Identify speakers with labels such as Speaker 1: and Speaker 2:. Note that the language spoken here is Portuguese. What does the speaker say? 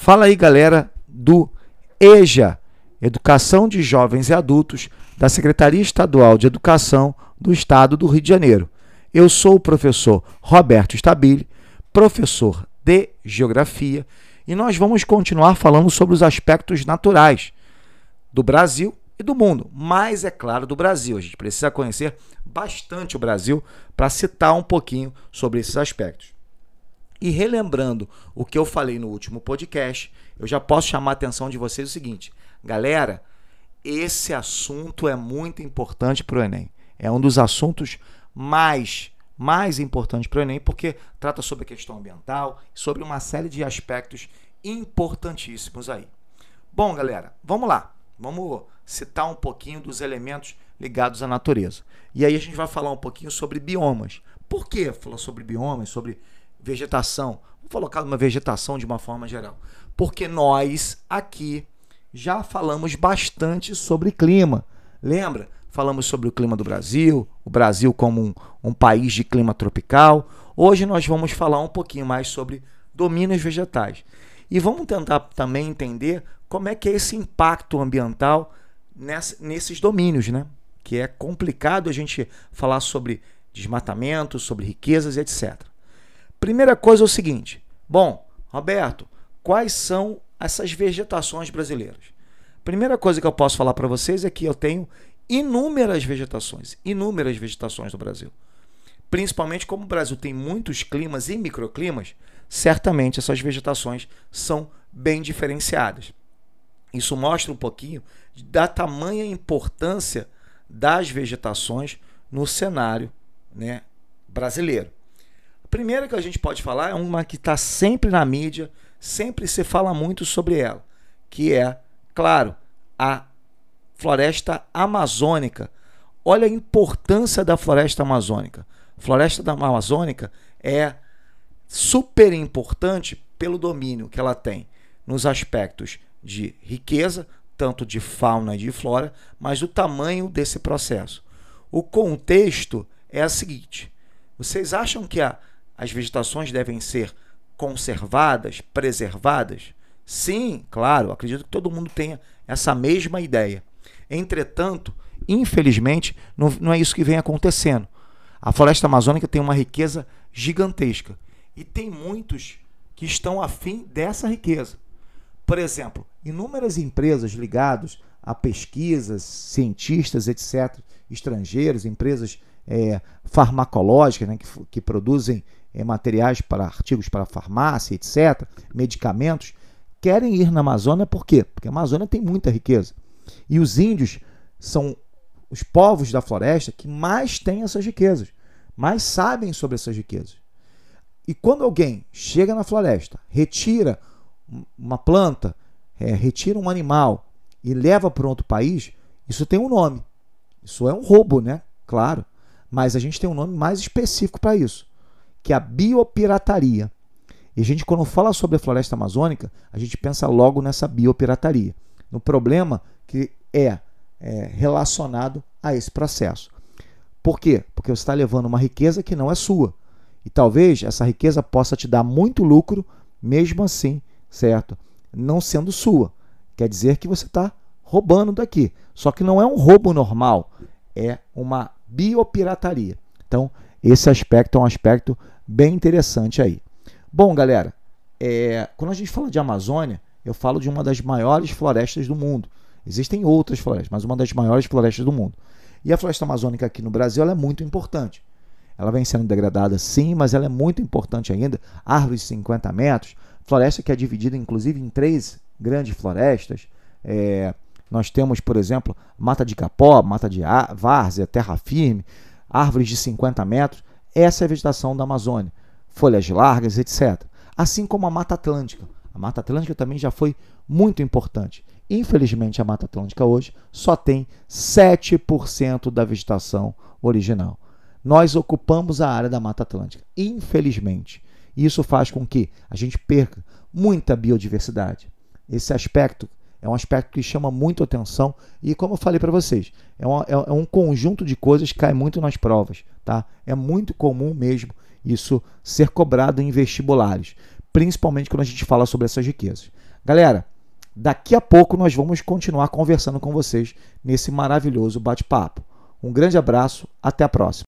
Speaker 1: Fala aí, galera do EJA, Educação de Jovens e Adultos, da Secretaria Estadual de Educação do Estado do Rio de Janeiro. Eu sou o professor Roberto Stabile, professor de Geografia, e nós vamos continuar falando sobre os aspectos naturais do Brasil e do mundo, mas é claro do Brasil. A gente precisa conhecer bastante o Brasil para citar um pouquinho sobre esses aspectos. E relembrando o que eu falei no último podcast, eu já posso chamar a atenção de vocês o seguinte: galera, esse assunto é muito importante para o Enem. É um dos assuntos mais mais importantes para o Enem, porque trata sobre a questão ambiental, sobre uma série de aspectos importantíssimos aí. Bom, galera, vamos lá. Vamos citar um pouquinho dos elementos ligados à natureza. E aí a gente vai falar um pouquinho sobre biomas. Por que falar sobre biomas, sobre vegetação. Vou colocar uma vegetação de uma forma geral. Porque nós aqui já falamos bastante sobre clima. Lembra? Falamos sobre o clima do Brasil, o Brasil como um, um país de clima tropical. Hoje nós vamos falar um pouquinho mais sobre domínios vegetais. E vamos tentar também entender como é que é esse impacto ambiental nessa, nesses domínios, né? Que é complicado a gente falar sobre desmatamento, sobre riquezas, etc. Primeira coisa é o seguinte: bom, Roberto, quais são essas vegetações brasileiras? Primeira coisa que eu posso falar para vocês é que eu tenho inúmeras vegetações, inúmeras vegetações no Brasil. Principalmente como o Brasil tem muitos climas e microclimas, certamente essas vegetações são bem diferenciadas. Isso mostra um pouquinho da tamanha importância das vegetações no cenário né, brasileiro. Primeira que a gente pode falar é uma que está sempre na mídia, sempre se fala muito sobre ela, que é, claro, a floresta amazônica. Olha a importância da floresta amazônica. A floresta da amazônica é super importante pelo domínio que ela tem nos aspectos de riqueza, tanto de fauna e de flora, mas o tamanho desse processo. O contexto é o seguinte: vocês acham que a as vegetações devem ser conservadas, preservadas? Sim, claro, acredito que todo mundo tenha essa mesma ideia. Entretanto, infelizmente, não, não é isso que vem acontecendo. A floresta amazônica tem uma riqueza gigantesca e tem muitos que estão afim dessa riqueza. Por exemplo, inúmeras empresas ligadas a pesquisas, cientistas, etc., estrangeiros, empresas é, farmacológicas né, que, que produzem é, materiais para artigos para farmácia, etc., medicamentos, querem ir na Amazônia por quê? Porque a Amazônia tem muita riqueza. E os índios são os povos da floresta que mais têm essas riquezas, mais sabem sobre essas riquezas. E quando alguém chega na floresta, retira uma planta, é, retira um animal e leva para outro país, isso tem um nome. Isso é um roubo, né? Claro. Mas a gente tem um nome mais específico para isso que é a biopirataria. E a gente, quando fala sobre a floresta amazônica, a gente pensa logo nessa biopirataria, no problema que é, é relacionado a esse processo. Por quê? Porque você está levando uma riqueza que não é sua. E talvez essa riqueza possa te dar muito lucro, mesmo assim, certo? Não sendo sua. Quer dizer que você está roubando daqui. Só que não é um roubo normal, é uma biopirataria. Então, esse aspecto é um aspecto bem interessante aí. Bom, galera, é, quando a gente fala de Amazônia, eu falo de uma das maiores florestas do mundo. Existem outras florestas, mas uma das maiores florestas do mundo. E a floresta amazônica aqui no Brasil é muito importante. Ela vem sendo degradada sim, mas ela é muito importante ainda. Árvores de 50 metros, floresta que é dividida inclusive em três grandes florestas. É, nós temos, por exemplo, mata de capó, mata de várzea, terra firme, árvores de 50 metros. Essa é a vegetação da Amazônia, folhas largas, etc. Assim como a Mata Atlântica. A Mata Atlântica também já foi muito importante. Infelizmente, a Mata Atlântica hoje só tem 7% da vegetação original. Nós ocupamos a área da Mata Atlântica, infelizmente. Isso faz com que a gente perca muita biodiversidade. Esse aspecto é um aspecto que chama muito atenção e, como eu falei para vocês, é, uma, é, é, um conjunto de coisas que cai muito nas provas. Tá? É muito comum mesmo isso ser cobrado em vestibulares, principalmente quando a gente fala sobre essas riquezas. Galera, daqui a pouco nós vamos continuar conversando com vocês nesse maravilhoso bate-papo. Um grande abraço, até a próxima.